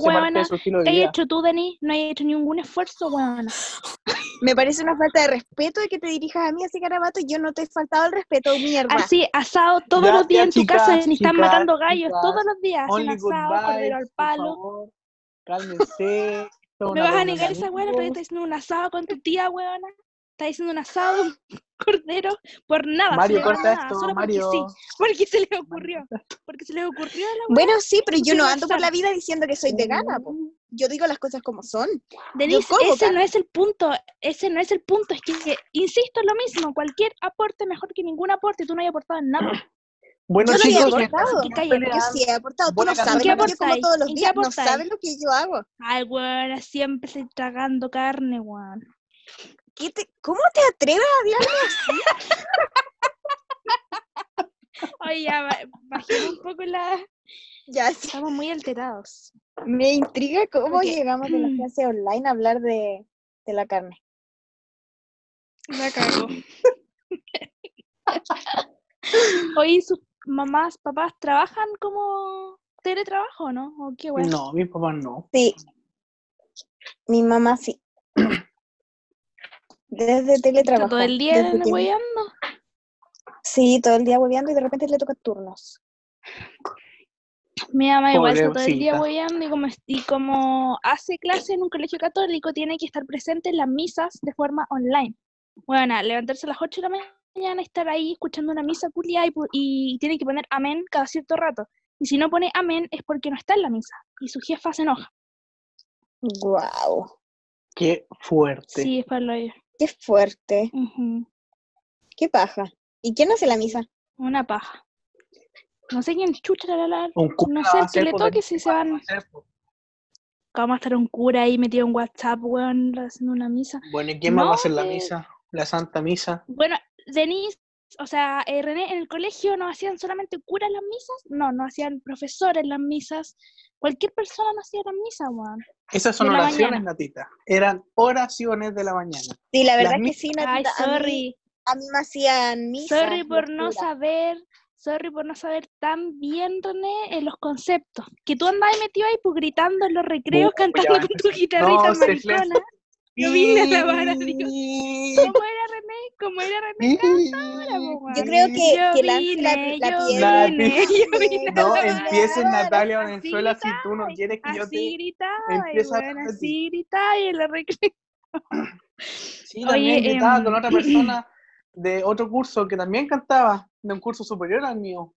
vida. hecho tú, Denis? No has hecho ningún esfuerzo, weón. [laughs] Me parece una falta de respeto de que te dirijas a mí así, Carabato, y yo no te he faltado el respeto, mierda. Así, asado todos los días en tu chicas, casa, ni están matando gallos chicas, todos los días, hacen Only good asado, cordero al por palo. favor. Cálmense. ¿Me vas a negar esa weá? Pero estás haciendo un asado con tu tía, weona. Estás haciendo un asado, un [laughs] cordero, por nada, Mario, corta nada, esto, solo porque Mario. sí, porque se les ocurrió, porque se les ocurrió a la. Bueno, sí, pero yo no ando por la vida diciendo que soy vegana, po. Yo digo las cosas como son. Denise, como ese no es el punto, ese no es el punto, es que, insisto, es lo mismo, cualquier aporte mejor que ningún aporte, tú no has aportado en nada. Bueno, Yo no he aportado. Que. Yo sí he aportado. Tú no sabes lo que yo como todos los ¿En qué días. No sabes lo que yo hago. Ay, weona, siempre estoy tragando carne, weón. ¿Qué te- ¿Cómo te atreves a hablarme así? [laughs] Oye, ya, ba- bajemos un poco la... Ya, sí. Estamos muy alterados. Me intriga cómo llegamos de la [clears throat] clase online a hablar de, de la carne. La cago. Oye, ¿sus mamás, papás trabajan como teletrabajo, no? ¿O qué weón? No, mis papás no. Sí. Mi mamá sí. Desde teletrabajo. todo el día hueveando. Sí, todo el día hueveando y de repente le toca turnos. Mi mamá igual está todo el día hueveando y como, y como hace clase en un colegio católico, tiene que estar presente en las misas de forma online. Bueno, levantarse a las 8 de la mañana, estar ahí escuchando una misa culia y, tiene que poner amén cada cierto rato. Y si no pone amén es porque no está en la misa y su jefa se enoja. Guau. Qué fuerte. Sí, es para lo Qué fuerte. Qué paja. ¿Y quién hace la misa? Una paja. No sé quién chucha la, la, la- Un cura No sé el que le toque si ¿qué se van. vamos a estar un cura ahí metido en WhatsApp, weón, haciendo una misa. Bueno, ¿y quién más va a hacer la misa? La Santa Misa. Bueno, Denise, o sea, eh, René, en el colegio no hacían solamente curas las misas, no, no hacían profesores las misas, cualquier persona no hacía las misas, weón. Esas son oraciones, mañana. Natita. Eran oraciones de la mañana. Sí, la Las verdad mi- que sí, Ay, Natita, a mí, sorry, a mí me hacían misas. sorry por no saber, sorry por no saber tan bien, René, en los conceptos. Que tú andabas metido ahí, pues, gritando en los recreos, Uy, cantando con tu guitarrita No, maricona. Yo vine a alabar a Dios. ¿Cómo era René? ¿Cómo era René? Yo creo que, Yo que la, vine, la yo vine, yo vine a No, empieces Natalia Así Valenzuela si tú no quieres que yo te... gritaba, empieza a bueno, de así gritaba y en la recreo. Sí, [laughs] también Oye, gritaba em, con otra persona de otro curso que también cantaba, de un curso superior al mío.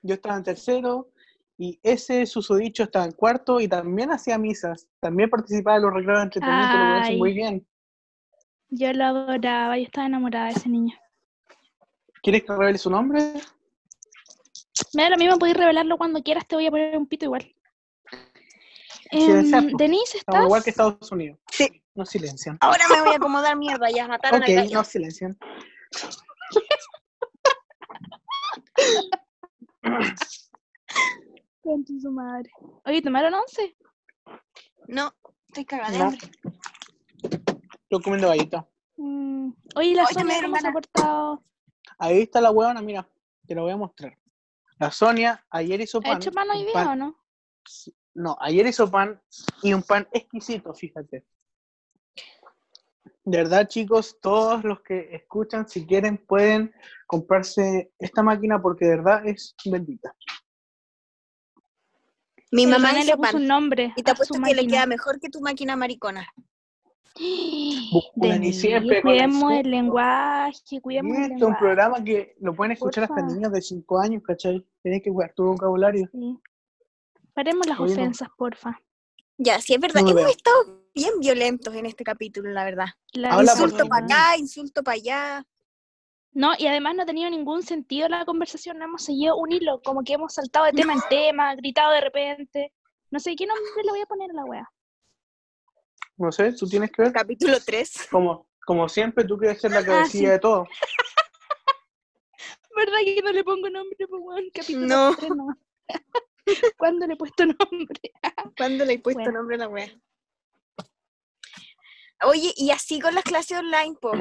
Yo estaba en tercero y ese susodicho estaba en cuarto y también hacía misas. También participaba en los recreos de entretenimiento, lo conoce muy bien. Yo lo adoraba, yo estaba enamorada de ese niño. ¿Quieres que revele su nombre? Me da lo mismo, podéis revelarlo cuando quieras, te voy a poner un pito igual. Em, po. Denise, igual que Estados Unidos. Sí. No silencian. Ahora me voy a acomodar mierda, ya mataron Ok, al gallo. no silencian. [laughs] Concha su madre. Oye, ¿tomaron once? No, estoy cagada de No. hambre. Estoy comiendo galleta. Mm, Oye, la Sonia, dieron ¿cómo se ha portado? Ahí está la huevona, mira, te la voy a mostrar. La Sonia ayer hizo ¿Ha pan. hecho pan hoy un día pan- o no? No, ayer hizo pan y un pan exquisito, fíjate. De verdad, chicos, todos los que escuchan, si quieren, pueden comprarse esta máquina porque de verdad es bendita. Mi mamá le puso pan. un nombre. Y te a su apuesto que le queda mejor que tu máquina maricona. Siempre cuidemos el lenguaje, cuidemos el esto es un lenguaje. programa que lo pueden escuchar hasta Porfa. niños de 5 años, ¿cachai? Tienen que cuidar tu vocabulario. Sí. Paremos las Oye, no. ofensas, porfa. Ya, sí, es verdad. Hemos estado bien violentos en este capítulo, la verdad. La Habla por Insulto para acá, insulto para allá. No, y además no ha tenido ningún sentido la conversación, no hemos seguido un hilo, como que hemos saltado de tema en [laughs] tema, gritado de repente. No sé qué nombre le voy a poner a la wea. No sé, tú tienes que ver. Capítulo 3. Como, como siempre, tú quieres ser la Ah, cabecilla sí. de todo. [laughs] ¿Verdad que no le pongo nombre, pues weón? Capítulo No. tres nomás. [laughs] ¿Cuándo le he puesto nombre? ¿Cuándo le he puesto Bueno. nombre a la wea? Oye, y así con las clases online, po.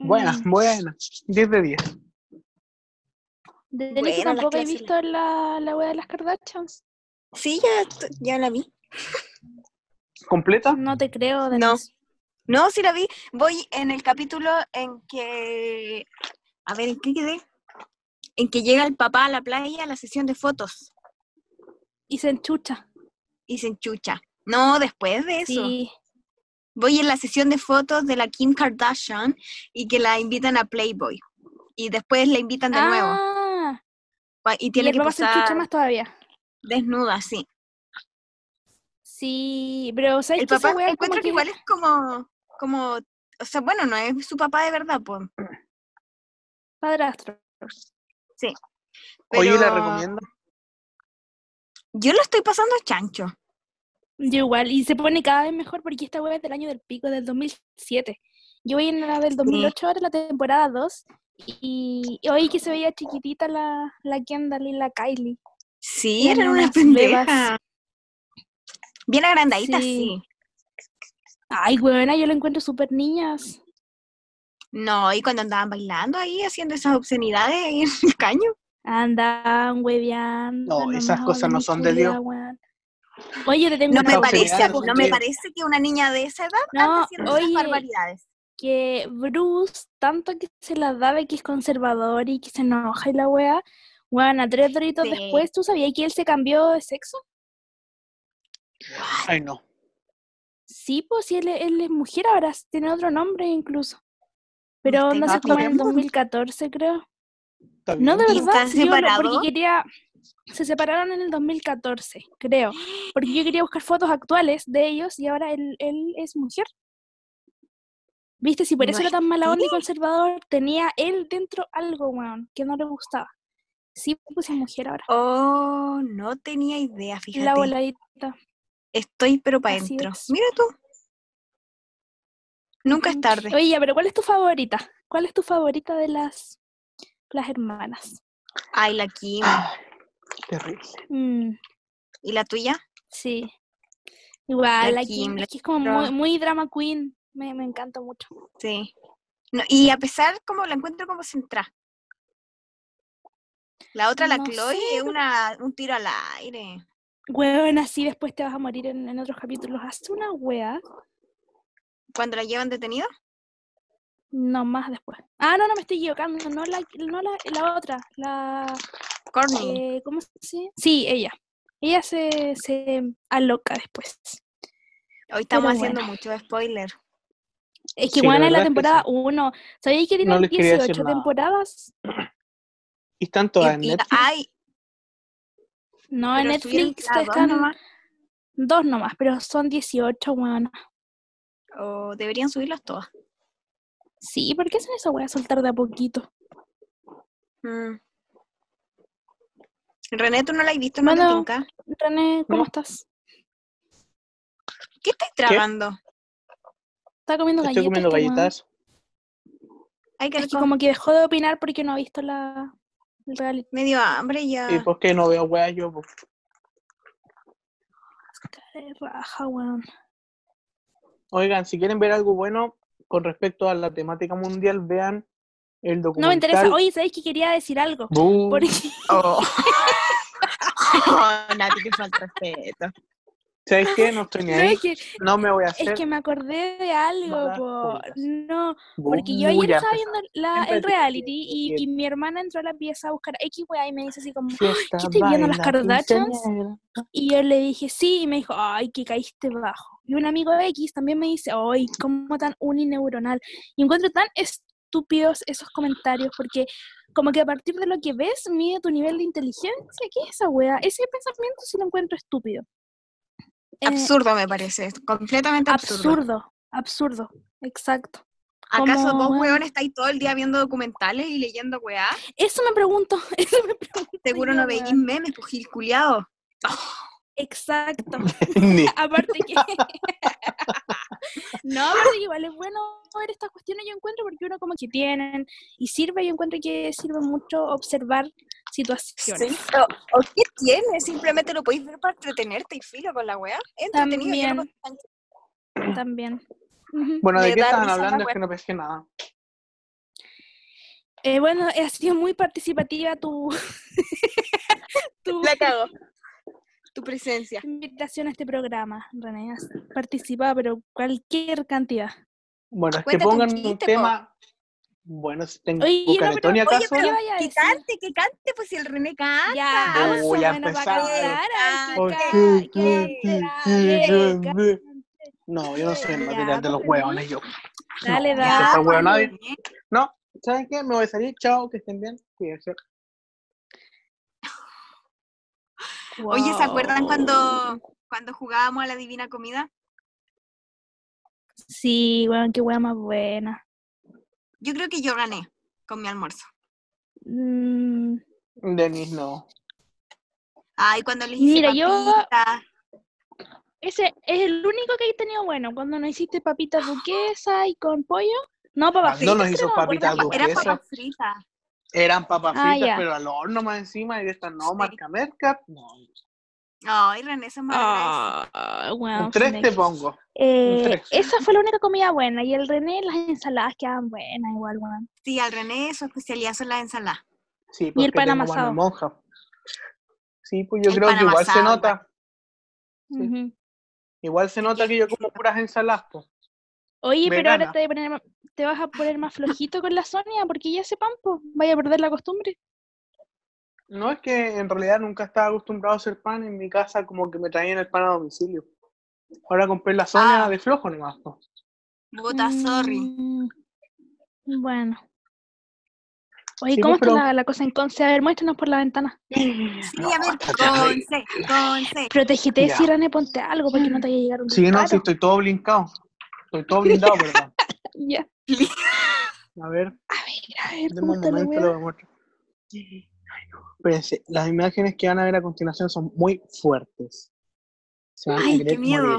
Buena, Mm, buena. 10 de 10. De las tampoco he visto la, la wea de las Kardashians. Sí, ya, ya la vi. ¿Completa? No te creo, No. Denise. No, sí la vi. Voy en el capítulo en que. A ver, ¿en qué quedé? En que llega el papá a la playa a la sesión de fotos Y se enchucha. y se enchucha. No, después de eso. Sí. Voy en la sesión de fotos de la Kim Kardashian y que la invitan a Playboy. Y después la invitan de nuevo. Ah, Y y tiene el que posar más todavía. desnuda, sí. Sí, pero ¿sabes El que papá como encuentro que que- igual es como, como, o sea, bueno, no es su papá de verdad, pues. padrastro? Oye, la pero recomiendo. Yo lo estoy pasando chancho. Yo igual, y se pone cada vez mejor porque esta wea es del año del pico, del 2007. Yo voy en la del 2008 ahora, la temporada 2, y, y oí que se veía chiquitita la, la Kendall y la Kylie. Sí, Eran eran unas bebas. pendejas. Bien agrandaditas, Sí. sí. Ay, weona, yo la encuentro súper niñas. No, y cuando andaban bailando ahí, haciendo esas obscenidades ahí en el caño. Andan hueveando. No, esas cosas no son de Dios. Oye, te tengo No una me parece, no se me parece que una niña de esa edad No, ande haciendo esas oye, barbaridades. que Bruce, tanto que se la da de que es conservador y que se enoja y la wea, weón, a tres doritos Sí. después, ¿tú sabías que él se cambió de sexo? Ay, no. Sí, pues sí, él, es- él es mujer ahora, tiene otro nombre incluso. Pero no sé, como en el jodiendo. 2014 creo. No, de bien. ¿Y verdad, sí, porque quería... Se separaron en el 2014, creo. Porque yo quería buscar fotos actuales de ellos y ahora él, él es mujer. ¿Viste? Si por No eso era es tan mala onda y conservador, tenía él dentro algo, weón, que no le gustaba. Sí, puse mujer ahora. Oh, no tenía idea, La fíjate. voladita. Estoy pero para adentro. es. Mira tú. Nunca es tarde. Oye, ya, pero ¿cuál es tu favorita? ¿Cuál es tu favorita de las, las hermanas? Ay, la Kim. Ay, terrible. Mm, ¿Y la tuya? sí. Igual, La la Kim, Kim, la es como muy, drama queen. Me, me encanta mucho. Sí. No, y a pesar, como la encuentro como centrada. La otra, la No Chloe, sé, es una, un tiro al aire. Weón, así después te vas a morir en, en otros capítulos. Hace una wea. Cuando la llevan detenida. No, más después. Ah, no, no me estoy equivocando. No la, no la, la otra. La. Eh, ¿Cómo se dice? Sí, ella. Ella se, se aloca después. Hoy estamos pero haciendo bueno. mucho spoiler. Es que Sí, la bueno, la es que temporada sí. 1. ¿Sabéis que tienen decir 18 nada. temporadas? ¿Y están todas en Netflix? ay, No, en pero Netflix las dos están nomás. dos nomás, pero son 18, weón. O deberían subirlas todas. Sí, ¿por qué hacen esa wea soltar de a poquito? Mm. René, ¿tú no la has visto? ¿No tinca? René, ¿cómo No. estás? ¿Qué estás tragando? Está comiendo Estoy galletas. comiendo este weón. galletas. Ay, qué Es que como que dejó de opinar porque no ha visto la el reality. Medio hambre ya. ¿Y por qué no veo weas yo? po? Cara de raja, weón. Oigan, si quieren ver algo bueno con respecto a la temática mundial, vean el documental. No me interesa. Oye, ¿sabéis que quería decir algo? Porque [laughs] Oh. Nati, que falta respeto. ¿Sabes qué? No estoy ni no, ahí. es que, No me voy a es hacer. que me acordé de algo, po. No, porque yo ayer estaba viendo la, el reality y, y mi hermana entró a la pieza a buscar X weá y me dice así como, Fiesta, ¿qué estoy viendo las Kardashians? Y yo le dije, sí, y me dijo, ay, que caíste bajo. Y un amigo X también me dice, ay, cómo tan unineuronal. Y encuentro tan estúpidos esos comentarios, porque como que a partir de lo que ves, mide tu nivel de inteligencia. ¿Qué es esa wea? Ese pensamiento sí lo encuentro estúpido. Eh, Absurdo me parece, completamente absurdo. absurdo, absurdo, exacto. ¿Acaso como, vos, weón, estáis todo el día viendo documentales y leyendo weá? Eso me pregunto, [laughs] eso me pregunto. Seguro no veis weón. memes, pues Gil culiao. [laughs] Exacto. [laughs] [laughs] Aparte que. [laughs] no, aparte que igual es bueno ver estas cuestiones, yo encuentro, porque uno como que tienen y sirve, yo encuentro que sirve mucho observar situaciones. Sí, O, o qué tiene, simplemente lo podéis ver para entretenerte y filo con la weá. Entretenido, También. También. Bueno, ¿de qué estaban hablando? Es que no pesqué nada. Eh, bueno, ha sido muy participativa tu, tu La cago. Tu presencia. invitación a este programa, René. Has participado, pero cualquier cantidad. Bueno, es que Cuéntate pongan un chiste, po. tema. Bueno, si tengo Oye, no, pero- oye, acaso. pero- ¿Qué vaya a que cante, que cante, pues si el René canta. Ya, cantar, a cante. No, yo no soy el material de los huevones, yo. Dale, no, dale. René. No, ¿saben qué? Me voy a salir, chao, que estén bien. Cuídense. Oye, ¿se acuerdan cuando, cuando jugábamos a la Divina Comida? Sí, weón, qué weá más buena. Yo creo que yo gané con mi almuerzo. Mm, Denis, no. Ay, cuando les hice Mira, yo- ese es el único que he tenido bueno. Cuando no hiciste papitas duquesa y con pollo. No, papas ¿Cuándo nos fritas, hizo no me acuerdo. papitas Eran duquesa? papas fritas. Eran papas Ah, fritas, ya. pero al horno más encima y de estas no, Sí. marca Mercat. No. Ay, René, eso es más Ah, Un 3 me- te pongo. Eh, tres. esa fue la única comida buena. Y el René, las ensaladas quedaban buenas igual, weón. Sí, al René su especialidad son las ensaladas. Sí, Y el porque pan amasado. monja. Sí, pues yo El creo que igual se amasado, nota. Sí. Igual se nota que yo como puras ensaladas, pues. Oye, pero ahora te, voy a poner te vas a poner más flojito con la Sonia porque ya ese pampo. Vaya a perder la costumbre. No es que en realidad nunca estaba acostumbrado a hacer pan en mi casa, como que me traían el pan a domicilio. Ahora compré la Sonia Ah. de flojo nomás. Bota, sorry. Mm, Bueno. Oye, Sí, ¿cómo pues, está la, la cosa en Conce? A ver, muéstranos por la ventana. Sí, No, a ver, [laughs] está con terrible. C, con C. Protégete, ponte algo para que no te vaya a llegar un Sí, no, disparo. sí, estoy todo blincado. Estoy todo blindado, ¿verdad? [laughs] Ya. A ver, A ver, a ver, denme ¿cómo un momento, lo muestro. Espérense, las imágenes que van a ver a continuación son muy fuertes. Se van a Ay, querer qué miedo.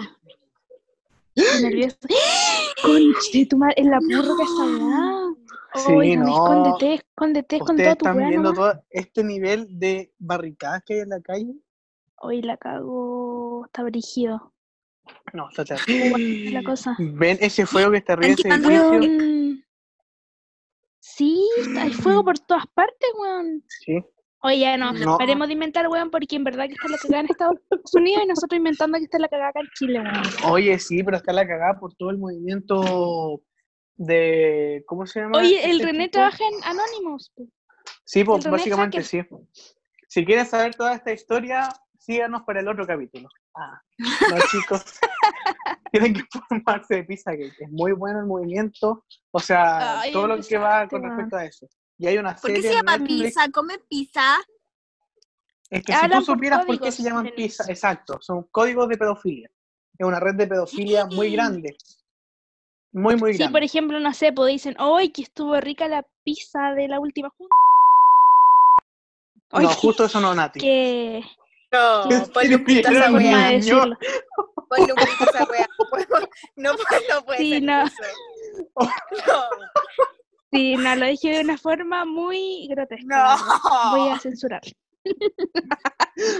Estoy [gasps] nerviosa. [gasps] Conche, tu madre, en la purga que está allá. Sí, Oye, no, escóndete, escóndete con Ustedes están viendo nomás. todo este nivel de barricadas que hay en la calle. Hoy la cago, está brígido. No, está Es terrible. la cosa. ¿Ven ese fuego que está arriba de ese? Weón. Sí, hay fuego por todas partes, weón. Sí. Oye, ya no, No. paremos de inventar, weón, porque en verdad que está la cagada en Estados Unidos y nosotros inventando que está la cagada acá en Chile, weón. Oye, sí, pero está la cagada por todo el movimiento de. ¿Cómo se llama? Oye, el este René tipo? trabaja en Anonymous. Sí, pues el René básicamente sí. Si quieren saber toda esta historia, síganos para el otro capítulo. Ah, no, chicos. [laughs] Tienen que formarse de Pizzagate. Es muy bueno el movimiento. O sea, Ay, todo lo que va con respecto a eso. Y hay una ¿Por qué se llama pizza? ¿Come pizza? Es que si tú supieras por qué se llaman pizza, exacto, son códigos de pedofilia. Es una red de pedofilia [laughs] muy grande. Muy, muy Sí, grande. por ejemplo, no sé, pues dicen, ¡ay, que estuvo rica la pizza de la última junta! no, Oye, justo eso no, [laughs] Nati. que... No, ¿Qué ponle un pito a esa weá. Ponle un pito a esa weá. No, puede- no puede Sí, ser no. eso. No. Sí, no, lo dije de una forma muy grotesca. No. Voy a censurar.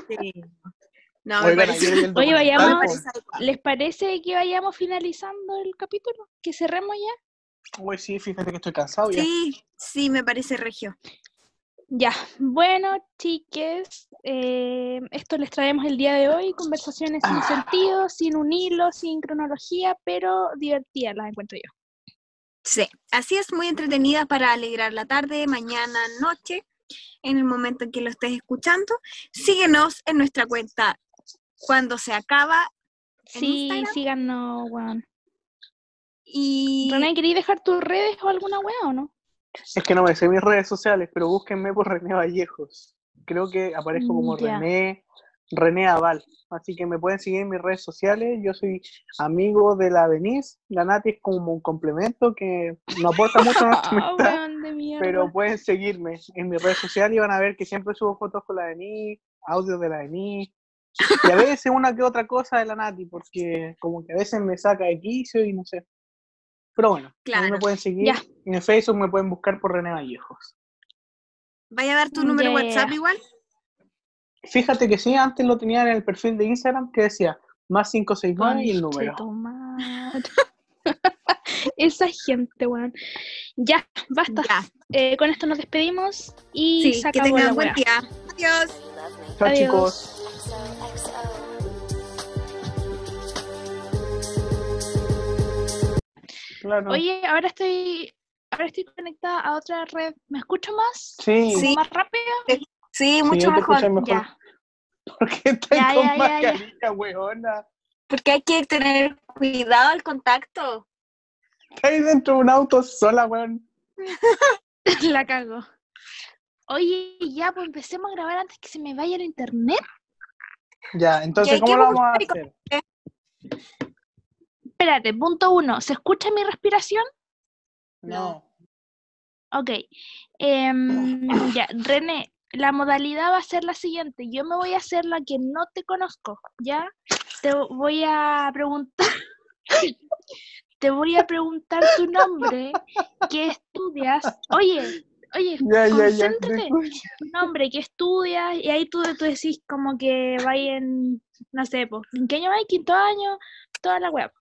Sí. No, me Oigan, parece. Oye, vayamos-. ¿Les parece que vayamos finalizando el capítulo? ¿Que cerremos ya? Uy, sí, fíjate que estoy cansado ya. Sí, sí, me parece regio. Ya, bueno, chiques, eh, esto les traemos el día de hoy, conversaciones sin sentido, sin un hilo, sin cronología, pero divertidas las encuentro yo. Sí, así es muy entretenida para alegrar la tarde, mañana, noche, en el momento en que lo estés escuchando. Síguenos en nuestra cuenta cuando se acaba ¿En Sí, Instagram? síganos, weón. y René, ¿queréis dejar tus redes o alguna weá o no? Es que no me sé mis redes sociales, pero búsquenme por René Vallejos. Creo que aparezco como Mm. René, René Aval. Así que me pueden seguir en mis redes sociales. Yo soy amigo de la Denise. La Nati es como un complemento que no aporta [laughs] mucho a nuestra amistad. pero pueden seguirme en mis redes sociales y van a ver que siempre subo fotos con la Denise, audios de la Denise, y a veces una que otra cosa de la Nati, porque como que a veces me saca de quicio y no sé. Pero bueno, a mí Claro. me pueden seguir. Ya. En Facebook me pueden buscar por René Vallejos. vaya a dar tu número WhatsApp igual. Fíjate que sí, antes lo tenía en el perfil de Instagram que decía más 569 y el número. [laughs] Esa gente, weón. Ya, basta. Ya, Eh, con esto nos despedimos y sí, se que acabó la tengan buen día. Adiós. Chao Adiós. chicos. Claro. Oye, ahora estoy, ahora estoy conectada a otra red. ¿Me escucho más? sí, ¿Como Sí. más rápido? Sí, mucho mejor. Ya. [laughs] ¿Por qué estás Ya, con ya, mascarilla, weona? Porque hay que tener cuidado al contacto. Estás dentro de un auto sola, weón. [laughs] La cago. Oye, ya, pues empecemos a grabar antes que se me vaya el internet. Ya, entonces, ¿cómo lo vamos a hacer? Espérate, punto uno. ¿Se escucha mi respiración? No. Ok. Em, ya, René, la modalidad va a ser la siguiente. Yo me voy a hacer la que no te conozco, ¿ya? Te voy a preguntar. [laughs] Te voy a preguntar tu nombre, qué estudias. Oye, oye, Ya, ya, ya. te concéntrate. Tu nombre, qué estudias, y ahí tú, tú decís como que vais en, no sé, pues, ¿en qué año vais? Quinto año, toda la web.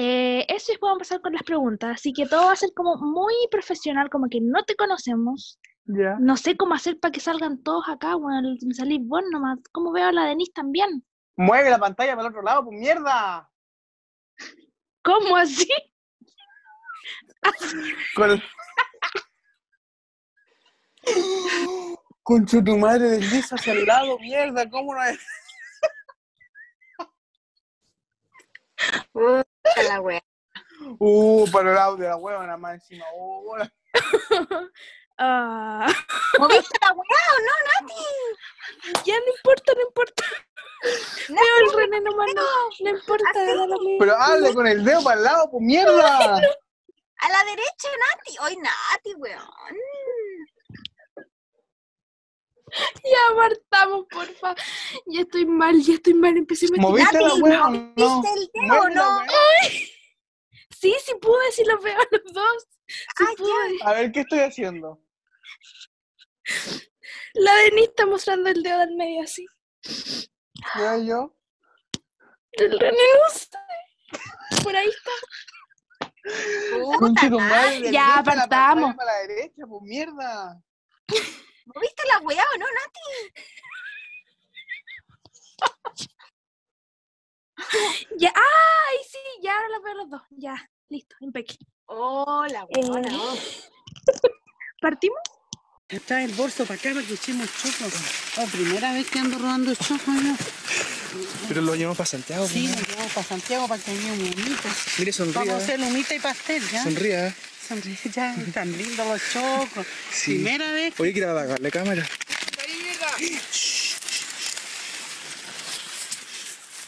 Eh, eso después vamos a pasar con las preguntas. Así que todo va a ser como muy profesional, como que no te conocemos. No sé cómo hacer para que salgan todos acá, bueno, me salís vos nomás. ¿Cómo veo a la Denise también? Mueve la pantalla para el otro lado, pues mierda. ¿Cómo así? Con. Concho tu madre desliza hacia el lado, mierda, ¿cómo no es? A la wea. Uh, para el audio, la hueva nada más encima. Uh, [laughs] ¿Moviste la wea o no, Nati? ya no importa, no importa. No, Veo el René nomás, no, no importa. Pero hazle con el dedo para el lado, pues mierda. A la derecha, Nati. Hoy Nati, weón. Ya partamos, porfa. Ya estoy mal, ya estoy mal. Empecé a meter- ¿Moviste la o no? ¿Viste el dedo no? Sí, sí pude, sí los veo a los dos. Sí Ah, pude. A ver, ¿qué estoy haciendo? La Denise está mostrando el dedo del medio así. Ya yo. El René no sé. Por ahí está. Madre, Ya, derecha a la partamos. pantalla Para la derecha, pues mierda. ¿Moviste la weá o no, Nati? [laughs] Ya, ay, sí, ya ahora los veo a los dos. Ya, listo, impecable. Hola, weona, [laughs] ¿Partimos? Trae el bolso para acá para que echemos choclo. Oh, primera vez que ando robando choclo yo. Pero lo llevamos para Santiago. Sí, pues, lo llevamos para Santiago para que haya un humito. Mire, Vamos sonríe. a hacer humita y pastel, ¿ya? Sonríe. Sonríe, ya. Tan lindos los choclos. Sí. Primera vez. Oye, quiero apagarle cámara.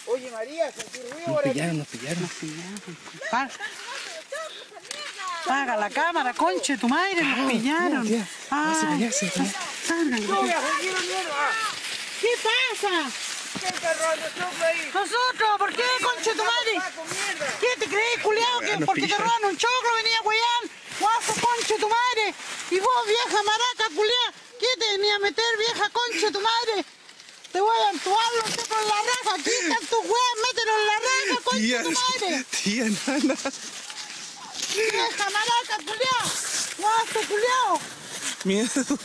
Oye, María, sentí ruido Nos pillaron, nos pillaron. Sí, ya, pues, pa- Paga la cámara, conche, tu madre, nos pillaron. tía, Ah, sí, para allá. salgan. ¿Qué pasa? ¿Quién está robando choclo ahí? Nosotros, ¿por qué, conche, tu madre? ¿Qué te crees, culiao? Que porque roban un choclo venía a huear. Guaso, conche, tu madre. Y vos, vieja maraca, culiao. ¿Qué te venía a meter, vieja conche, tu madre? Te voy a entubar los choclos en la raja. Quitan tus weas, mételo en la raja, conche, tu madre. tía, nana. Vieja maraca, culiao. Guaso, culiao. Miedo.